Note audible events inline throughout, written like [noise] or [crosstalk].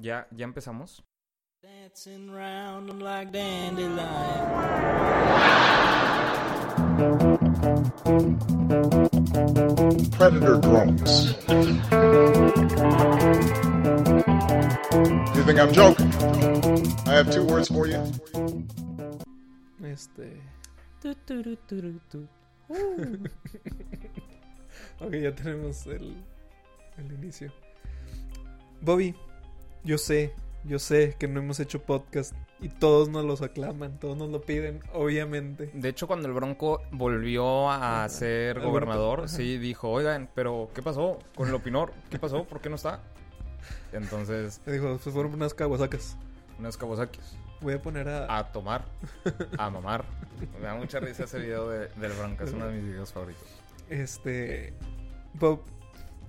Ya, ya empezamos. Dancing round 'em like dandelion. predator drones. You think I'm joking? I have two words for you. Este. Tu, turu, tu. [laughs] ok, ya tenemos el, el inicio. Bobby, yo sé, yo sé que no hemos hecho podcast y todos nos los aclaman, todos nos lo piden, obviamente. De hecho, cuando el Bronco volvió a Ajá. ser El gobernador, Bronco, sí dijo, oigan, pero ¿qué pasó con el Opinor? ¿Qué pasó? ¿Por qué no está? Entonces, Me [laughs] dijo, pues fueron unas caguasacas. unas cabosaquis. Voy a poner a. A tomar, a mamar. Me da mucha risa ese video de- del Bronco, es uno de mis videos favoritos. Este. Bob,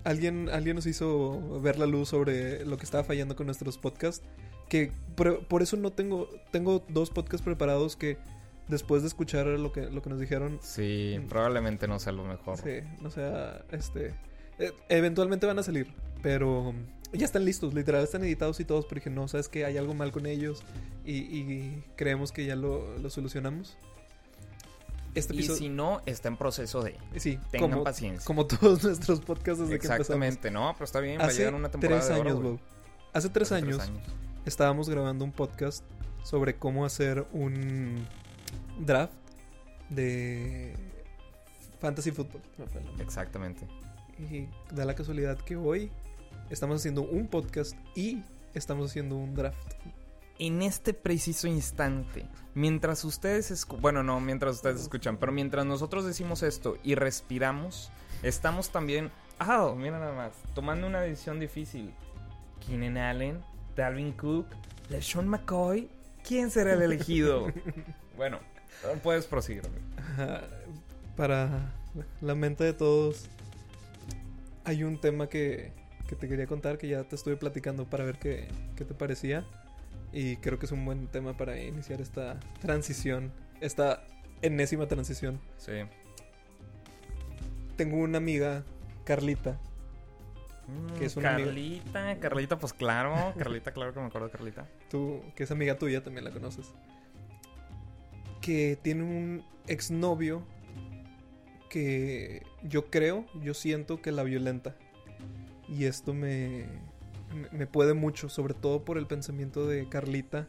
alguien, alguien nos hizo ver la luz sobre lo que estaba fallando con nuestros podcasts. Que por, por eso no tengo. Tengo dos podcasts preparados que después de escuchar lo que, lo que nos dijeron. Sí, probablemente no sea lo mejor. Sí, no sea, este. eh, eventualmente van a salir, pero ya están listos, literal, están editados y todos, pero dije, no, sabes que hay algo mal con ellos y, y creemos que ya lo, lo solucionamos. Este Y si no, está en proceso de... sí, tengan como, paciencia. como todos [laughs] nuestros podcasts desde que empezamos. Exactamente, no, pero está bien, va a Hace llegar una temporada tres de oro, años. Bob. Hace tres Hace años, estábamos grabando un podcast sobre cómo hacer un draft de fantasy football. Exactamente. Y da la casualidad que hoy estamos haciendo un podcast y estamos haciendo un draft. En este preciso instante, mientras ustedes bueno, no, mientras ustedes escuchan, pero mientras nosotros decimos esto y respiramos, estamos también, ah, mira nada más, tomando una decisión difícil. Keenan Allen, Dalvin Cook, LeSean McCoy, ¿quién será el elegido? [laughs] bueno, puedes proseguir. Para la mente de todos, hay un tema que, que te quería contar que ya te estuve platicando para ver qué, qué te parecía. Y creo que es un buen tema para iniciar esta transición, esta enésima transición. Sí. Tengo una amiga, Carlita, Que es una amiga. Carlita, Carlita, pues claro, [laughs] Carlita, claro que me acuerdo de Carlita. tú, que es amiga tuya, también la conoces, que tiene un exnovio que yo creo, yo siento que la violenta. Y esto me, me- puede mucho, sobre todo por el pensamiento de Carlita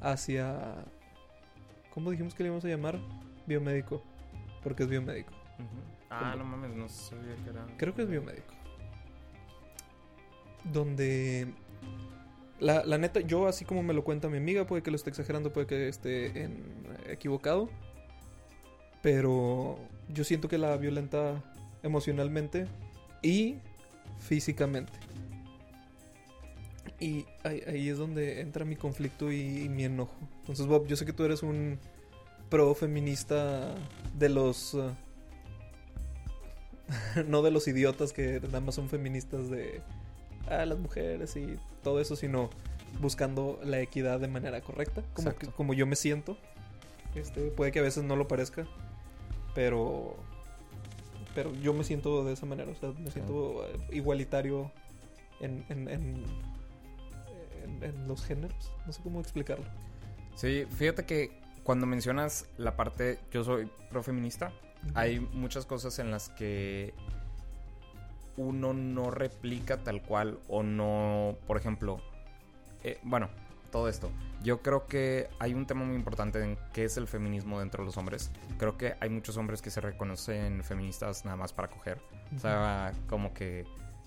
hacia... ¿Cómo dijimos que le íbamos a llamar? Biomédico. Porque es biomédico. Ah, ¿Cómo? no mames, no sabía que era. Creo que es biomédico. Donde la, la neta, yo así como me lo cuenta mi amiga, puede que lo esté exagerando, puede que esté en- equivocado. Pero yo siento que la violenta emocionalmente y físicamente. Y ahí, ahí es donde entra mi conflicto y, y mi enojo. Entonces, Bob, yo sé que tú eres un pro feminista de los... uh, [laughs] no de los idiotas que nada más son feministas de ah, las mujeres y todo eso, sino buscando la equidad de manera correcta, como, que- como yo me siento. Este, puede que a veces no lo parezca, pero pero yo me siento de esa manera, o sea, me siento eh, igualitario en, en, en, en- en los géneros, no sé cómo explicarlo. Sí, fíjate que cuando mencionas la parte, yo soy profeminista, hay muchas cosas en las que uno no replica tal cual o no, por ejemplo, eh, bueno, todo esto. Yo creo que hay un tema muy importante en qué es el feminismo dentro de los hombres. Creo que hay muchos hombres que se reconocen feministas nada más para coger. O sea, como que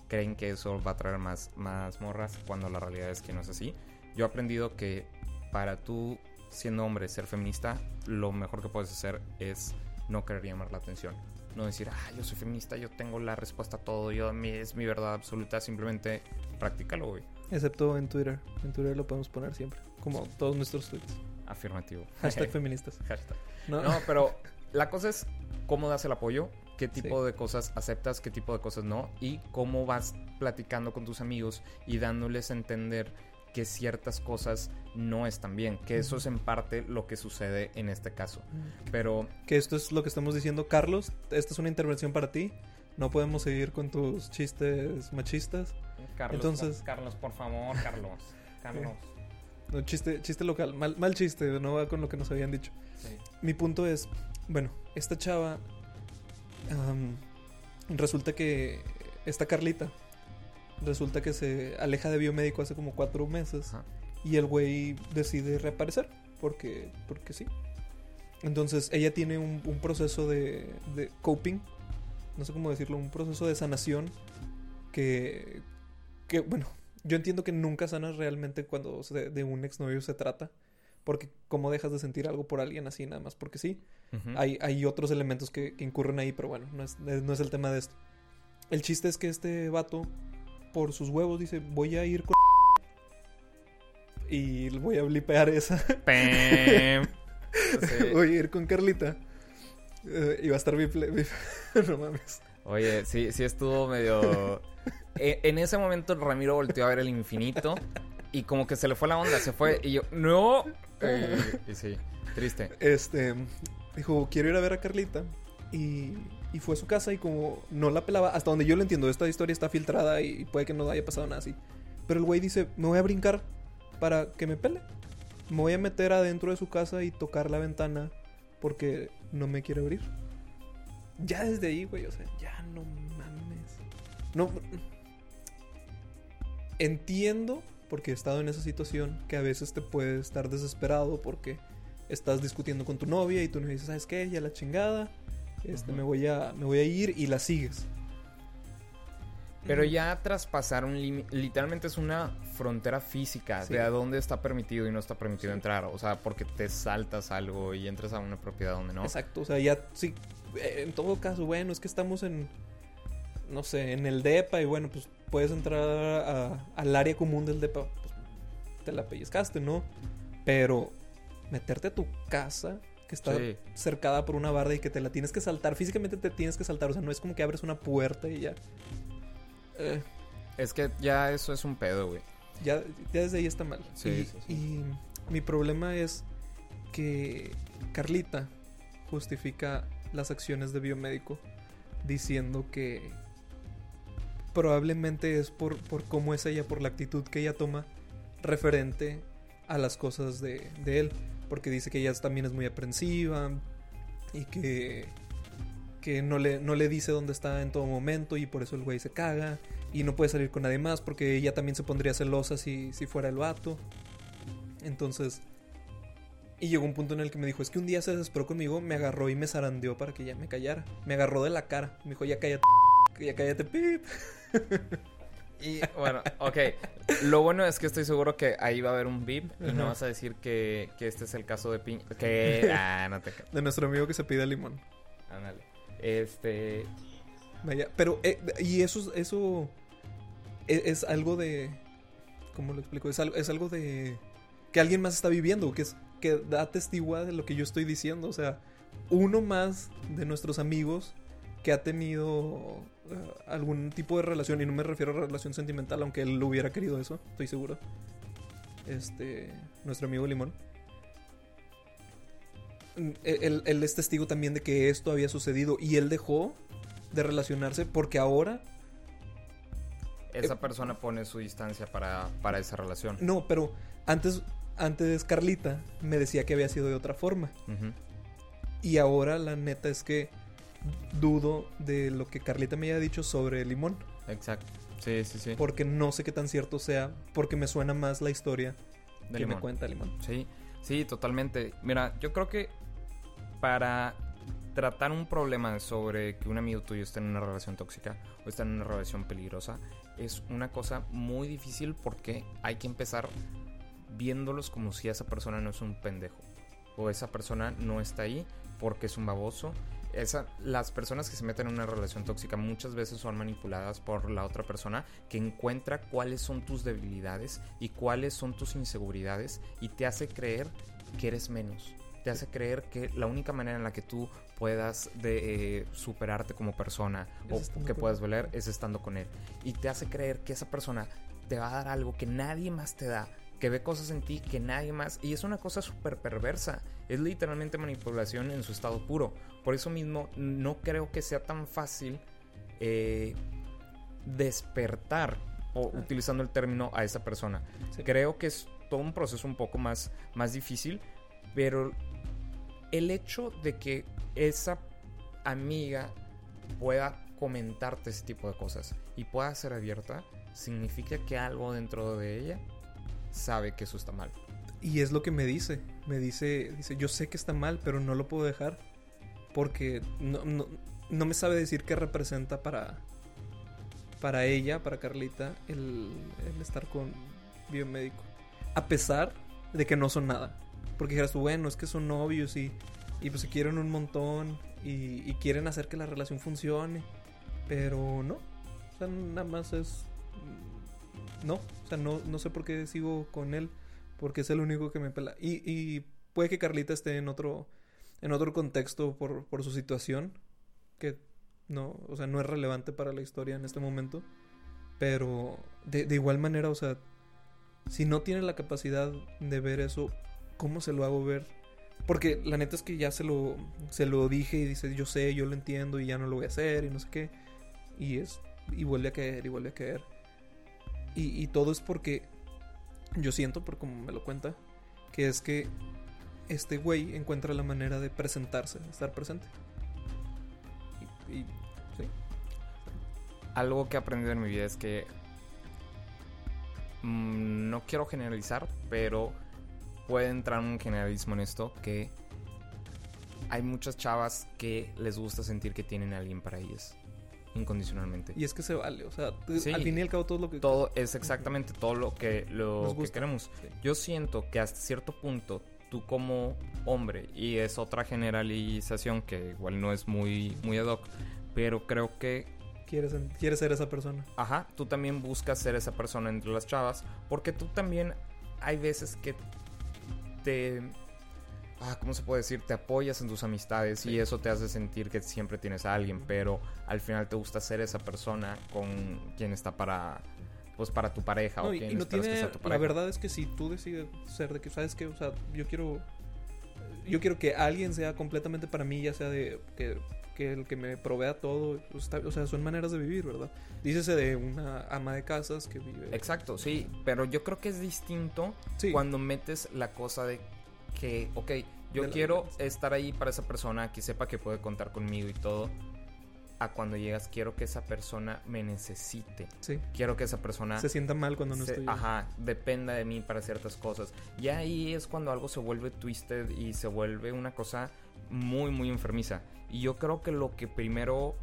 creen que eso va a traer más, más morras cuando la realidad es que no es así. Yo he aprendido que para tú, siendo hombre, ser feminista, lo mejor que puedes hacer es no querer llamar la atención. No decir, ah, yo soy feminista, yo tengo la respuesta a todo, yo, mi, es mi verdad absoluta. Simplemente practícalo, güey. Excepto en Twitter, en Twitter lo podemos poner siempre, como todos nuestros tweets. Afirmativo. Hashtag [laughs] feministas. Hashtag. No, No, pero la cosa es cómo das el apoyo, qué tipo de cosas aceptas, qué tipo de cosas no, y cómo vas platicando con tus amigos y dándoles a entender que ciertas cosas no están bien, que eso es en parte lo que sucede en este caso. Pero que esto es lo que estamos diciendo. Carlos, esta es una intervención para ti. no podemos seguir con tus chistes machistas. Carlos, Entonces- por- Carlos, por favor, Carlos. [laughs] Carlos. No, chiste, chiste local, mal, mal chiste, no va con lo que nos habían dicho. Sí. Mi punto es, bueno, esta chava, am, resulta que esta Carlita, resulta que se aleja de biomédico hace como cuatro meses Ajá. y el güey decide reaparecer porque, porque sí. Entonces ella tiene un, un proceso de, de coping, no sé cómo decirlo, un proceso de sanación que, que bueno, yo entiendo que nunca sanas realmente cuando se- de un exnovio se trata. Porque cómo dejas de sentir algo por alguien así nada más porque sí. Hay, hay otros elementos que, que incurren ahí, pero bueno, no es, no es el tema de esto. El chiste es que este vato, por sus huevos, dice, voy a ir con... Y voy a blipear esa. [laughs] Voy a ir con Carlita. Eh, y va a estar biple... bip- [laughs] no mames. Oye, sí, sí estuvo medio... [laughs] E- En ese momento Ramiro volteó a ver el infinito y como que se le fue la onda, se fue y yo, no. [laughs] Eh, y sí, triste. Este, dijo, quiero ir a ver a Carlita. Y, y fue a su casa y como no la pelaba, hasta donde yo lo entiendo, esta historia está filtrada y puede que no haya pasado nada así. Pero el güey dice, me voy a brincar para que me pele. Me voy a meter adentro de su casa y tocar la ventana porque no me quiere abrir. Ya desde ahí, güey, o sea, ya no mames. No. Entiendo, porque he estado en esa situación, que a veces te puedes estar desesperado porque estás discutiendo con tu novia y tú me dices, ¿sabes qué? Ya la chingada. Este, me, voy a, me voy a ir y la sigues. Pero ya traspasar un límite, literalmente es una frontera física Sí. de a dónde está permitido y no está permitido Sí. entrar. O sea, porque te saltas algo y entras a una propiedad donde no. Exacto, o sea, ya sí. eh, En todo caso, bueno, es que estamos en. No sé, en el DEPA y bueno, pues puedes entrar a- al área común del DEPA. Pues te la pellizcaste, ¿no? Pero meterte a tu casa, que está Sí. cercada por una barda y que te la tienes que saltar, físicamente te tienes que saltar, o sea, no es como que abres una puerta y ya. Eh, Es que ya eso es un pedo, güey. ya, ya desde ahí está mal. Sí, y, sí, sí. y mi problema es que Carlita justifica las acciones de biomédico diciendo que probablemente es por, por cómo es ella, por la actitud que ella toma referente a las cosas de, de él. Porque dice que ella también es muy aprensiva y que, que no, le, no le dice dónde está en todo momento y por eso el güey se caga y no puede salir con nadie más porque ella también se pondría celosa si, si fuera el vato. Entonces, y llegó un punto en el que me dijo, es que un día se desesperó conmigo, me agarró y me zarandeó para que ya me callara. Me agarró de la cara, me dijo, ya cállate, ya cállate, pip. [laughs] Y bueno, ok. Lo bueno es que estoy seguro que ahí va a haber un beep y no vas a decir que, que este es el caso de Piñ. Que. [laughs] Ah, no te. De nuestro amigo que se pide limón. Ándale. Este. Vaya, pero, eh, y eso, eso es, es algo de, ¿cómo lo explico? Es algo, es algo de que alguien más está viviendo, que es que da testigua de lo que yo estoy diciendo, o sea, uno más de nuestros amigos que ha tenido algún tipo de relación y no me refiero a relación sentimental, aunque él lo hubiera querido eso, estoy seguro. Este, nuestro amigo Limón. Mm, Él, él es testigo también de que esto había sucedido y él dejó de relacionarse porque ahora Esa persona pone su distancia para, para esa relación. no, pero antes antes Carlita me decía que había sido de otra forma y ahora la neta es que dudo de lo que Carlita me haya dicho sobre Limón Exacto. Sí, sí, sí. porque no sé qué tan cierto sea porque me suena más la historia De que limón. me cuenta Limón. Sí, sí, totalmente. Mira, yo creo que para tratar un problema sobre que un amigo tuyo está en una relación tóxica o está en una relación peligrosa es una cosa muy difícil porque hay que empezar viéndolos como si esa persona no es un pendejo o esa persona no está ahí porque es un baboso. Esa, las personas que se meten en una relación tóxica muchas veces son manipuladas por la otra persona que encuentra cuáles son tus debilidades y cuáles son tus inseguridades y te hace creer que eres menos. Te hace creer que la única manera en la que tú puedas de, eh, superarte como persona Es o que puedas valer es estando con él. Y te hace creer que esa persona te va a dar algo que nadie más te da, que ve cosas en ti que nadie más. Y es una cosa súper perversa. Es literalmente manipulación en su estado puro. Por eso mismo no creo que sea tan fácil eh, despertar, o Ah. utilizando el término, a esa persona. Sí. Creo que es todo un proceso un poco más, más difícil, pero el hecho de que esa amiga pueda comentarte ese tipo de cosas y pueda ser abierta, significa que algo dentro de ella sabe que eso está mal. Y es lo que me dice. Me dice, dice, yo sé que está mal, pero no lo puedo dejar. Porque no, no, no me sabe decir qué representa para, para ella, para Carlita, el, el estar con biomédico. A pesar de que no son nada. Porque dijeras bueno, es que son novios y, y pues se quieren un montón y, quieren hacer que la relación funcione. Pero no. O sea, nada más es... No. O sea, no, no sé por qué sigo con él porque es el único que me pela. Y puede que Carlita esté en otro, en otro contexto por, por su situación, que no, o sea, no es relevante para la historia en este momento. Pero de, de igual manera, o sea, si no tiene la capacidad de ver eso, ¿cómo se lo hago ver? Porque la neta es que ya se lo, se lo dije y dice, yo sé, yo lo entiendo y ya no lo voy a hacer y no sé qué. Y es, y vuelve a caer y vuelve a caer. Y, y todo es porque yo siento, por como me lo cuenta, que es que este güey encuentra la manera de presentarse, de estar presente. Y, y- sí. Algo que he aprendido en mi vida es que mm, no quiero generalizar, pero puede entrar un generalismo en esto que hay muchas chavas que les gusta sentir que tienen a alguien para ellas incondicionalmente. Y es que se vale, o sea, Sí. al fin y al cabo todo lo que... todo es exactamente todo lo que lo que queremos. Sí. Yo siento que hasta cierto punto tú como hombre y es otra generalización que igual no es muy muy ad hoc, pero creo que Quieres, quieres ser esa persona. Ajá, tú también buscas ser esa persona entre las chavas, porque tú también hay veces que te... Ah, ¿Cómo se puede decir? Te apoyas en tus amistades y eso te hace sentir que siempre tienes a alguien, pero al final te gusta ser esa persona con quien está para... Pues para tu pareja No, o y, quien y no esperas que tiene... sea tu La pareja. verdad es que si tú decides ser de que, ¿sabes qué? O sea, yo quiero... Yo quiero que alguien sea completamente para mí, ya sea de que, que el que me provea todo. pues, está- o sea, son maneras de vivir, ¿verdad? Dícese de una ama de casas que vive... Exacto, sí, pero yo creo que es distinto Sí. cuando metes la cosa de que, ok, yo la quiero estar ahí para esa persona, que sepa que puede contar conmigo y todo, a cuando llegas quiero que esa persona me necesite, Sí. quiero que esa persona... Se sienta mal cuando no se- estoy yo. ajá, dependa de mí para ciertas cosas. Y ahí es cuando algo se vuelve twisted y se vuelve una cosa muy, muy enfermiza. Y yo creo que lo que primero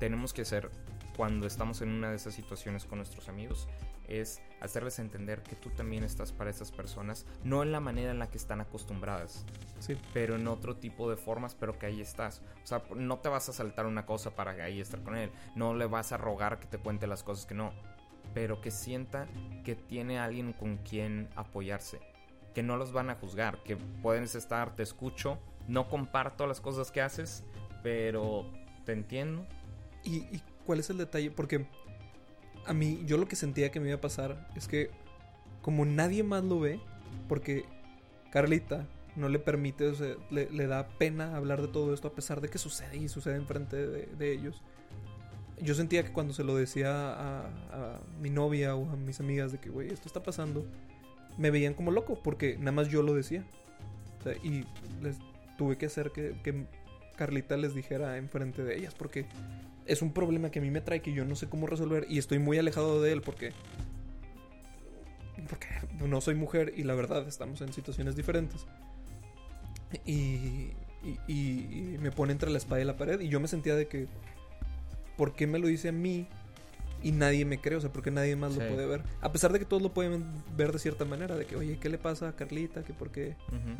tenemos que hacer cuando estamos en una de esas situaciones con nuestros amigos es hacerles entender que tú también estás para esas personas, no en la manera en la que están acostumbradas, Sí. pero en otro tipo de formas, pero que ahí estás. O sea, no te vas a saltar una cosa para ahí estar con él, no le vas a rogar que te cuente las cosas que no, pero que sienta que tiene alguien con quien apoyarse, que no los van a juzgar, que pueden estar, te escucho, no comparto las cosas que haces, pero te entiendo. ¿Y, y cuál es el detalle? Porque a mí, yo lo que sentía que me iba a pasar es que como nadie más lo ve, porque Carlita no le permite, o sea, le, da pena hablar de todo esto a pesar de que sucede y sucede enfrente de, de ellos. Yo sentía que cuando se lo decía a, mi novia o a mis amigas de que, güey, esto está pasando, me veían como loco porque nada más yo lo decía. Y les tuve que hacer que, que Carlita les dijera enfrente de ellas porque es un problema que a mí me trae que yo no sé cómo resolver y estoy muy alejado de él porque porque no soy mujer y la verdad estamos en situaciones diferentes y, y, y- y me pone entre la espada y la pared y yo me sentía de que ¿por qué me lo dice a mí? Y nadie me cree, o sea, porque nadie más Sí. lo puede ver. A pesar de que todos lo pueden ver de cierta manera, de que, oye, ¿qué le pasa a Carlita? Que por qué, Ujú.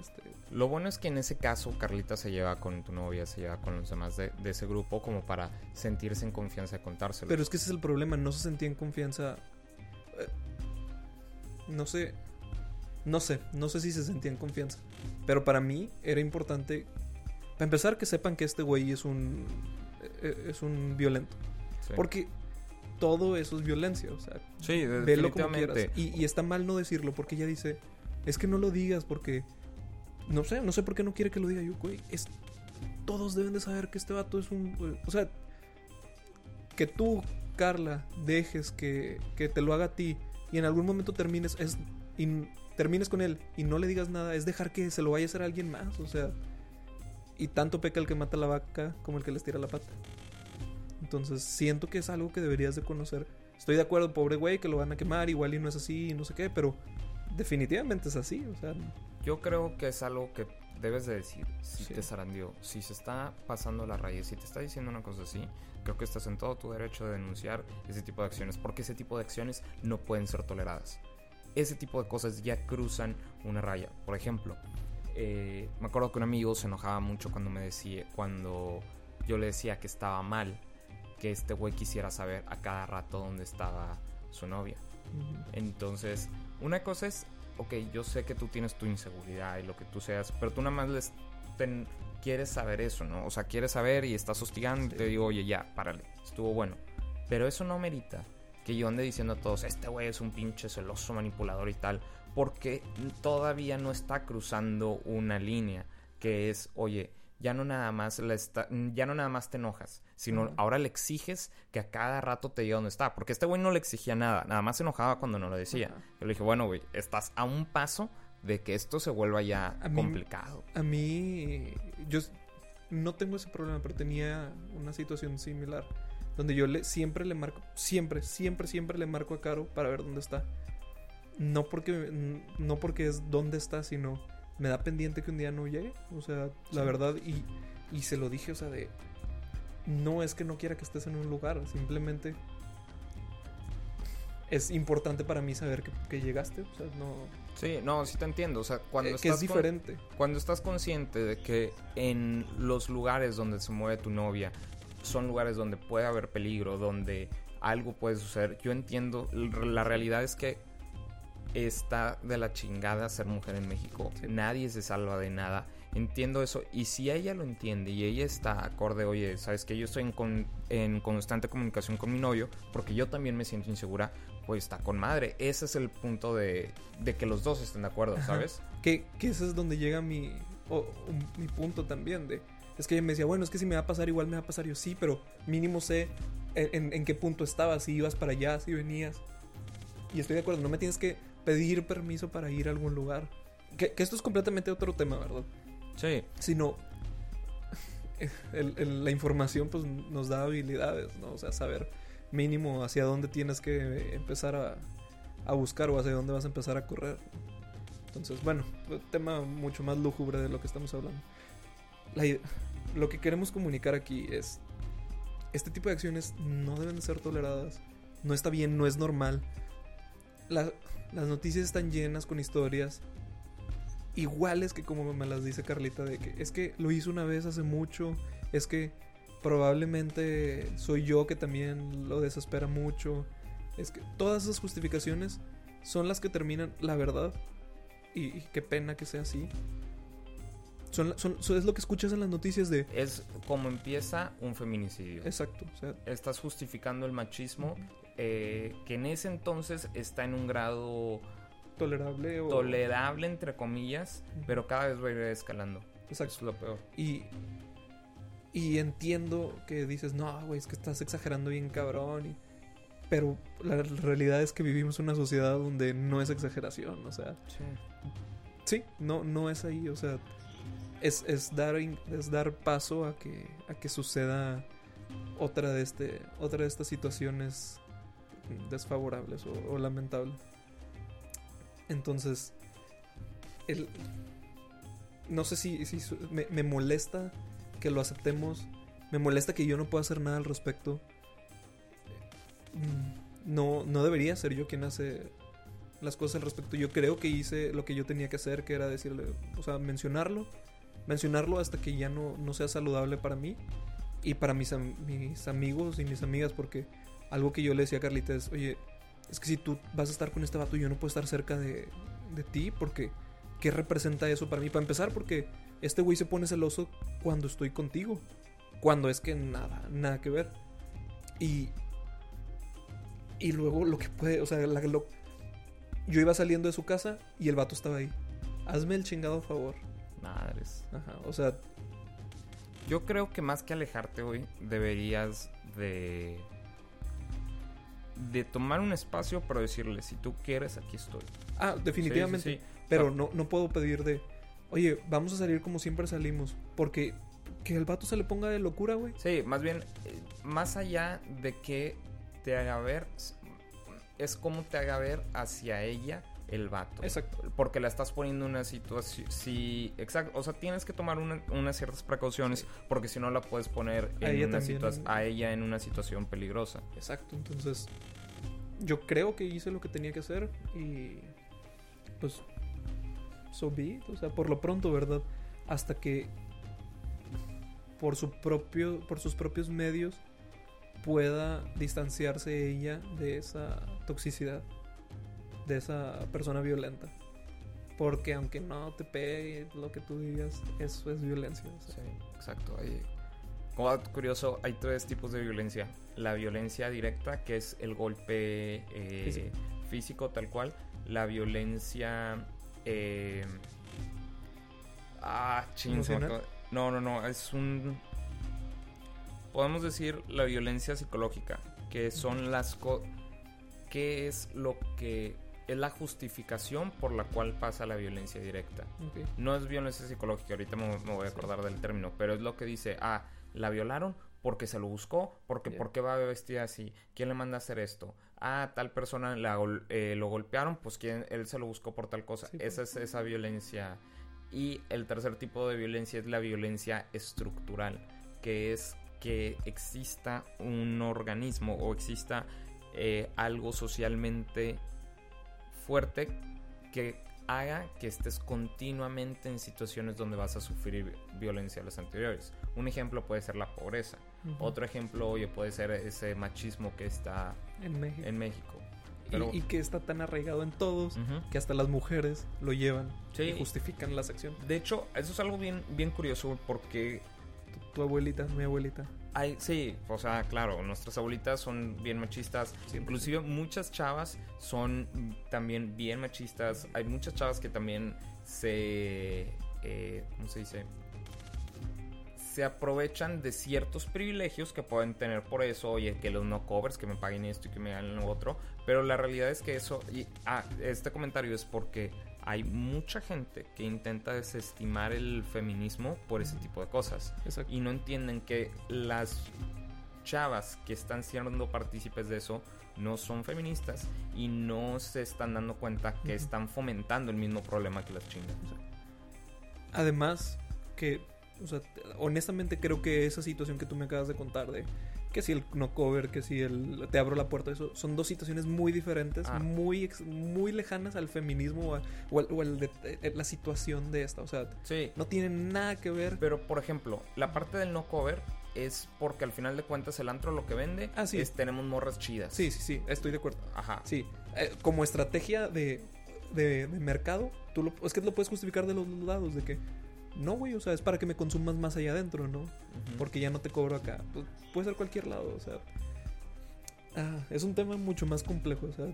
Este, Lo bueno es que en ese caso Carlita se lleva con tu novia, se lleva con los demás de, de ese grupo como para sentirse en confianza de contárselo. Pero es que ese es el problema, no se sentía en confianza. Eh, No sé. No sé, no sé si se sentía en confianza. Pero para mí era importante. Para empezar, que sepan que este güey es un. eh, Es un violento. Sí. Porque todo eso es violencia. O sea, sí, velo como quieras. Y, y está mal no decirlo porque ella dice. Es que no lo digas porque. No sé, no sé por qué no quiere que lo diga yo, güey. Es, todos deben de saber que este vato es un. O sea, que tú, Carla, dejes que, que te lo haga a ti y en algún momento termines, es, y termines con él y no le digas nada, es dejar que se lo vaya a hacer a alguien más, o sea, y tanto peca el que mata la vaca como el que les tira la pata. Entonces siento que es algo que deberías de conocer. Estoy de acuerdo, pobre güey, que lo van a quemar, igual y no es así, no sé qué, pero definitivamente es así, o sea, Yo creo que es algo que debes de decir si Sí. te zarandeó. Si se está pasando la raya, si te está diciendo una cosa así, creo que estás en todo tu derecho de denunciar ese tipo de acciones, porque ese tipo de acciones no pueden ser toleradas. Ese tipo de cosas ya cruzan una raya. Por ejemplo, eh, me acuerdo que un amigo se enojaba mucho cuando me decía, cuando yo le decía que estaba mal, que este güey quisiera saber a cada rato dónde estaba su novia. Entonces, una cosa es, ok, yo sé que tú tienes tu inseguridad y lo que tú seas, pero tú nada más les ten- quieres saber eso, ¿no? O sea, quieres saber y estás hostigando y te digo, oye, ya, párale, estuvo bueno. Pero eso no merita que yo ande diciendo a todos, este güey es un pinche celoso manipulador y tal, porque todavía no está cruzando una línea que es, oye, ya no nada más la está, ya no nada más te enojas, sino ahora le exiges que a cada rato te diga dónde está, porque este güey no le exigía nada, nada más se enojaba cuando no lo decía. Yo le dije, bueno, güey, estás a un paso de que esto se vuelva ya A mí- complicado. A mí, yo no tengo ese problema, pero tenía una situación similar. Donde yo le, siempre le marco, siempre, siempre, siempre le marco a Caro para ver dónde está. No porque, no porque es dónde está, sino me da pendiente que un día no llegue. O sea, la verdad, y, y se lo dije, o sea, de... No es que no quiera que estés en un lugar, simplemente es importante para mí saber que, que llegaste. O sea, no... Sí, no, sí te entiendo. O sea, cuando eh, que estás es con- diferente. Cuando estás consciente de que en los lugares donde se mueve tu novia son lugares donde puede haber peligro, donde algo puede suceder, yo entiendo, la realidad es que está de la chingada ser mujer en México. Sí. Nadie se salva de nada. Entiendo eso. Y si ella lo entiende y ella está acorde, oye, sabes que yo estoy en, con- en constante comunicación con mi novio, porque yo también me siento insegura, pues está con madre. Ese es el punto de, de que los dos estén de acuerdo. ¿sabes? Que, que ese es donde llega mi, punto también. de Es que ella me decía, bueno, es que si me va a pasar, igual me va a pasar yo. Sí, pero mínimo sé en, en- en qué punto estabas, si ibas para allá, si venías. Y estoy de acuerdo, no me tienes que pedir permiso para ir a algún lugar. Que, que esto es completamente otro tema, ¿verdad? Sí. Sino el- el- la información pues nos da habilidades, ¿no? O sea, saber mínimo hacia dónde tienes que empezar a, a buscar o hacia dónde vas a empezar a correr. Entonces, bueno, tema mucho más lúgubre de lo que estamos hablando. La lo que queremos comunicar aquí es, este tipo de acciones no deben de ser toleradas. No está bien, no es normal. La- las noticias están llenas con historias iguales que como me las dice Carlita de que es que lo hizo una vez hace mucho, es que probablemente soy yo que también lo desespera mucho. Es que todas esas justificaciones son las que terminan la verdad. Y, y qué pena que sea así. Son, son- son- es lo que escuchas en las noticias de... Es como empieza un feminicidio. Exacto. O sea, Estás justificando el machismo eh, que en ese entonces está en un grado tolerable o... tolerable, entre comillas, pero cada vez va a ir escalando. Eso Exacto. es lo peor. Y, y entiendo que dices, no, güey, es que estás exagerando bien cabrón. y- pero la realidad es que vivimos en una sociedad donde no es exageración. O sea, sí, no, no es ahí. O sea, es, es, dar, es dar paso a que, a que suceda otra de, este, otra de estas situaciones desfavorables o, o lamentables. Entonces, no sé si, si me, molesta que lo aceptemos. Me molesta que yo no pueda hacer nada al respecto. Mm, No, no debería ser yo quien hace las cosas al respecto. Yo creo que hice lo que yo tenía que hacer, que era decirle, o sea, mencionarlo. Mencionarlo hasta que ya no, no sea saludable para mí y para mis, mis amigos y mis amigas, porque algo que yo le decía a Carlita es, oye, es que si tú vas a estar con este vato, yo no puedo estar cerca de, de ti, porque ¿qué representa eso para mí? Para empezar, porque este güey se pone celoso cuando estoy contigo, cuando es que nada, nada que ver. Y, y luego lo que puede, o sea, la- lo- yo iba saliendo de su casa y el vato estaba ahí. Hazme el chingado favor. Madres. Ajá, o sea, Yo creo que más que alejarte hoy, deberías de de tomar un espacio para decirle, si tú quieres, aquí estoy. Ah, definitivamente. Sí, sí, sí. Pero no, no puedo pedir de, oye, vamos a salir como siempre salimos. Porque que el vato se le ponga de locura, güey. Sí, más bien, eh, más allá de que te haga ver, es como te haga ver hacia ella el vato. Exacto. Porque la estás poniendo en una situación. Sí, exacto. O sea, tienes que tomar una- unas ciertas precauciones. Porque si no la puedes poner A en ella una también. a ella en una situación peligrosa. Exacto. Entonces, yo creo que hice lo que tenía que hacer y pues so be it. O sea, por lo pronto, ¿verdad? Hasta que por su propio, por sus propios medios pueda distanciarse ella de esa toxicidad, de esa persona violenta. Porque aunque no te pegue lo que tú digas, eso es violencia. o sea. Sí, exacto. Hay- como dato curioso, hay tres tipos de violencia. La violencia directa, que es el golpe eh, Físico. físico. tal cual. La violencia... eh, ah, ching, No, no, no. Es un... Podemos decir la violencia psicológica, que son las... co- ¿Qué es lo que... Es la justificación por la cual pasa la violencia directa. No es violencia psicológica, ahorita me, me voy a acordar del término, pero es lo que dice, ah, la violaron porque se lo buscó, porque Ya. ¿por qué va vestida así? ¿Quién le manda a hacer esto? Ah, tal persona la eh, lo golpearon, pues ¿quién, él se lo buscó por tal cosa. Sí, esa es esa violencia. Y el tercer tipo de violencia es la violencia estructural, que es que exista un organismo o exista eh, algo socialmente fuerte que haga que estés continuamente en situaciones donde vas a sufrir violencia a las anteriores. Un ejemplo puede ser la pobreza. Otro ejemplo, oye, puede ser ese machismo que está en México. en México. Y- Pero, y, que está tan arraigado en todos que hasta las mujeres lo llevan Sí. y justifican las acciones. De hecho, eso es algo bien, bien curioso porque Tu, tu abuelita, mi abuelita. Hay, sí, o sea, claro, nuestras abuelitas son bien machistas. Sí, Inclusive muchas chavas son también bien machistas. Hay muchas chavas que también se... eh, ¿Cómo se dice? Se aprovechan de ciertos privilegios que pueden tener por eso, oye, que los no covers, que me paguen esto y que me hagan lo otro. Pero la realidad es que eso... Y, ah, este comentario es porque hay mucha gente que intenta desestimar el feminismo por ese tipo de cosas Exacto. y no entienden que las chavas que están siendo partícipes de eso no son feministas y no se están dando cuenta que están fomentando el mismo problema que las chingas. Además, que, o sea, te- honestamente creo que esa situación que tú me acabas de contar de que si el no cover, que si el te abro la puerta, eso son dos situaciones muy diferentes, Ah. muy muy lejanas al feminismo o, a- o al- o al de- eh, la situación de esta, o sea, Sí, no tienen nada que ver. pero por ejemplo, la parte del no cover es porque al final de cuentas el antro lo que vende Ah, sí. es tenemos morras chidas. Sí, sí, sí, estoy de acuerdo. Ajá. Sí, eh, como estrategia de, de, de mercado, tú lo, es que lo puedes justificar de los dos lados, de que no, güey, o sea, es para que me consumas más allá adentro, ¿no? Porque ya no te cobro acá. Pues, puede ser cualquier lado, o sea. Ah, es un tema mucho más complejo, o sea.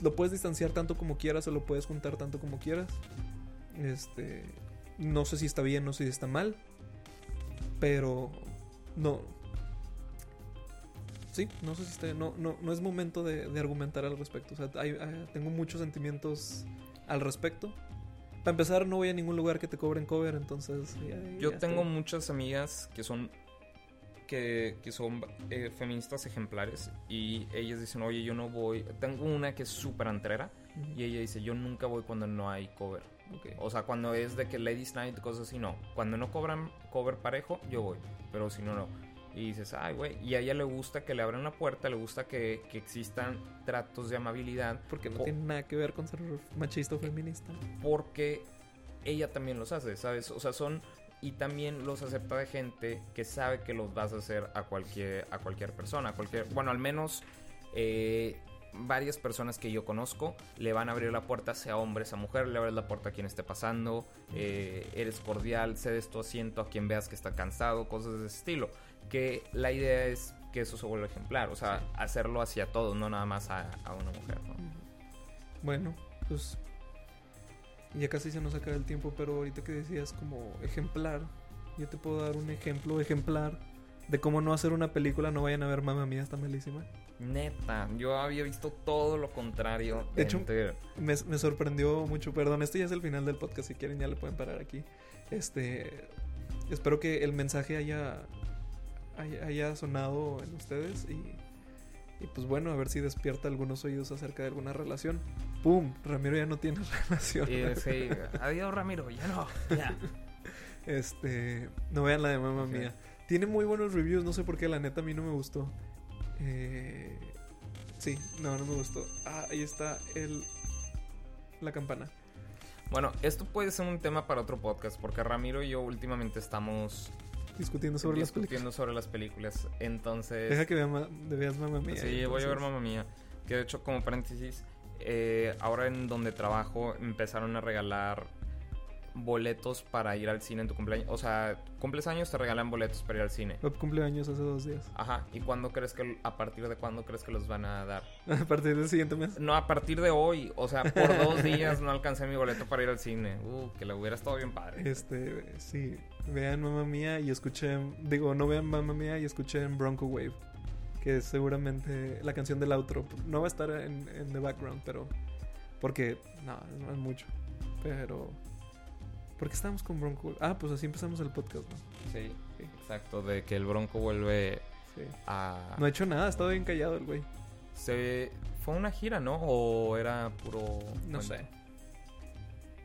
Lo puedes distanciar tanto como quieras o lo puedes juntar tanto como quieras. Este. No sé si está bien, no sé si está mal. Pero. No. Sí, no sé si está No, no, no es momento de, de argumentar al respecto. O sea, hay- hay- tengo muchos sentimientos al respecto. Para empezar, no voy a ningún lugar que te cobren cover, entonces. ya- Yo ya tengo estoy- muchas amigas que son que, que son eh, feministas ejemplares y ellas dicen, oye, yo no voy. Tengo una que es súper antrera Ujú. y ella dice, yo nunca voy cuando no hay cover. Ok. O sea, cuando es de que Ladies Night, cosas así, no. Cuando no cobran cover parejo, yo voy. Pero si no, no. Y dices, ay, güey. Y a ella le gusta que le abran la puerta, le gusta que, que existan tratos de amabilidad. Porque no po- tiene nada que ver con ser machista o feminista. porque ella también los hace, ¿sabes? O sea, son y también los acepta de gente que sabe que los vas a hacer a cualquier a cualquier persona, a cualquier, bueno, al menos eh, varias personas que yo conozco le van a abrir la puerta, sea hombre, sea mujer, le abres la puerta a quien esté pasando, eh, eres cordial, cedes tu asiento a quien veas que está cansado, cosas de ese estilo. Que la idea es que eso se vuelva ejemplar, o sea, hacerlo hacia todos, no nada más a, a una mujer, ¿no? Bueno, pues ya casi se nos acaba el tiempo, pero ahorita que decías como ejemplar, yo te puedo dar un ejemplo ejemplar de cómo no hacer una película, no vayan a ver Mamma Mía, está malísima. Neta, yo había visto todo lo contrario. De hecho, Me, me sorprendió mucho, perdón, este ya es el final del podcast, si quieren ya le pueden parar aquí. Este, espero que el mensaje haya, haya, sonado en ustedes y, y pues bueno, a ver si despierta algunos oídos acerca de alguna relación. ¡Pum! Ramiro ya no tiene [laughs] relación. y sí, adiós Ramiro, ya no. Ya. [laughs] Este, no vean la de mamá Ok. mía. Tiene muy buenos reviews, no sé por qué, la neta a mí no me gustó. Eh, sí, no, no me gustó. Ah, ahí está el la campana. Bueno, esto puede ser un tema para otro podcast porque Ramiro y yo últimamente estamos Discutiendo sobre las películas. discutiendo sobre las películas. Entonces, Deja que vea ma- veas mamá mía. sí, voy a ver Mamma Mía. Que de hecho, como paréntesis, eh, ahora en donde trabajo empezaron a regalar boletos para ir al cine en tu cumpleaños. O sea, cumples años, te regalan boletos para ir al cine. Cumpleaños hace dos días. Ajá, ¿y cuándo crees que, a partir de cuándo crees que los van a dar? [laughs] A partir del siguiente mes. No, a partir de hoy, o sea, por dos días no alcancé mi boleto para ir al cine. Uh, que lo hubiera estado bien padre. Este, sí, vean mamá mía y escuchen, digo, no vean mamá mía y escuchen Bronco Wave, que es seguramente la canción del outro. No va a estar en, en the background, pero porque no, no es mucho. Pero ¿por qué estamos con Bronco? Ah, pues así empezamos el podcast, ¿no? Sí, Sí. exacto, de que el Bronco vuelve Sí. a... No ha hecho nada, ha estado bien callado el güey. Se... Fue una gira, ¿no? ¿O era puro... No sé.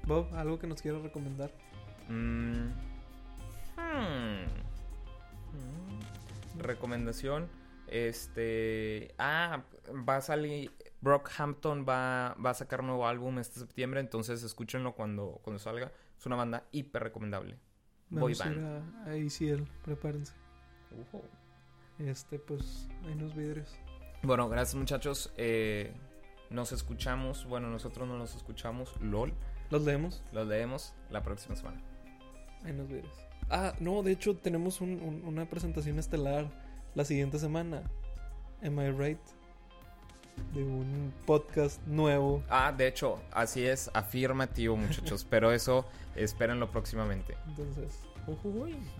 Bob, algo que nos quiera recomendar. Mm. Hmm. Mm. Recomendación. Este. Ah, va a salir. Brockhampton va, va a sacar un nuevo álbum este septiembre. Entonces escúchenlo cuando, cuando salga. Es una banda hiper recomendable. Boy Vamos a ir band. a, a prepárense. Este, pues, hay unos vidrios. Bueno, gracias muchachos. Eh, nos escuchamos. Bueno, nosotros no nos escuchamos. LOL. ¿Los leemos? Los leemos la próxima semana. Vidrios. Ah, no, de hecho tenemos un- un- una presentación estelar la siguiente semana. Am I right? De un podcast nuevo. Ah, de hecho, así es. Afirmativo, muchachos. [laughs] pero eso espérenlo próximamente. Entonces,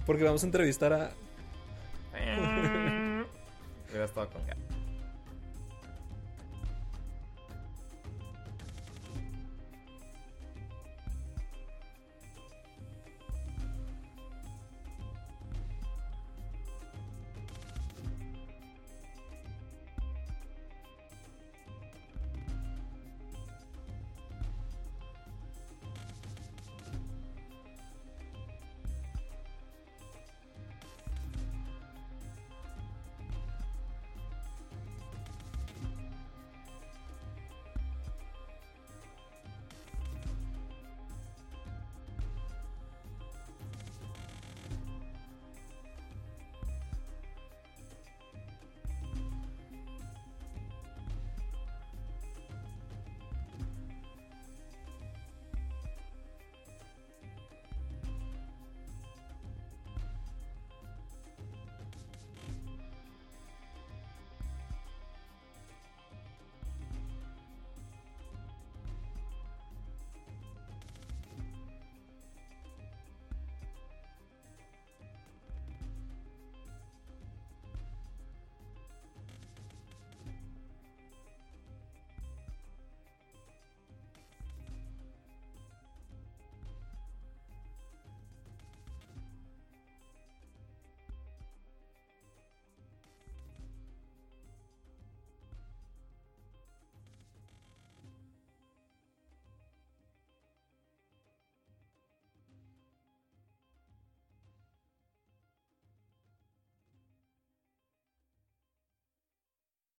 porque vamos a entrevistar a [laughs] Hubiera estado con ganas.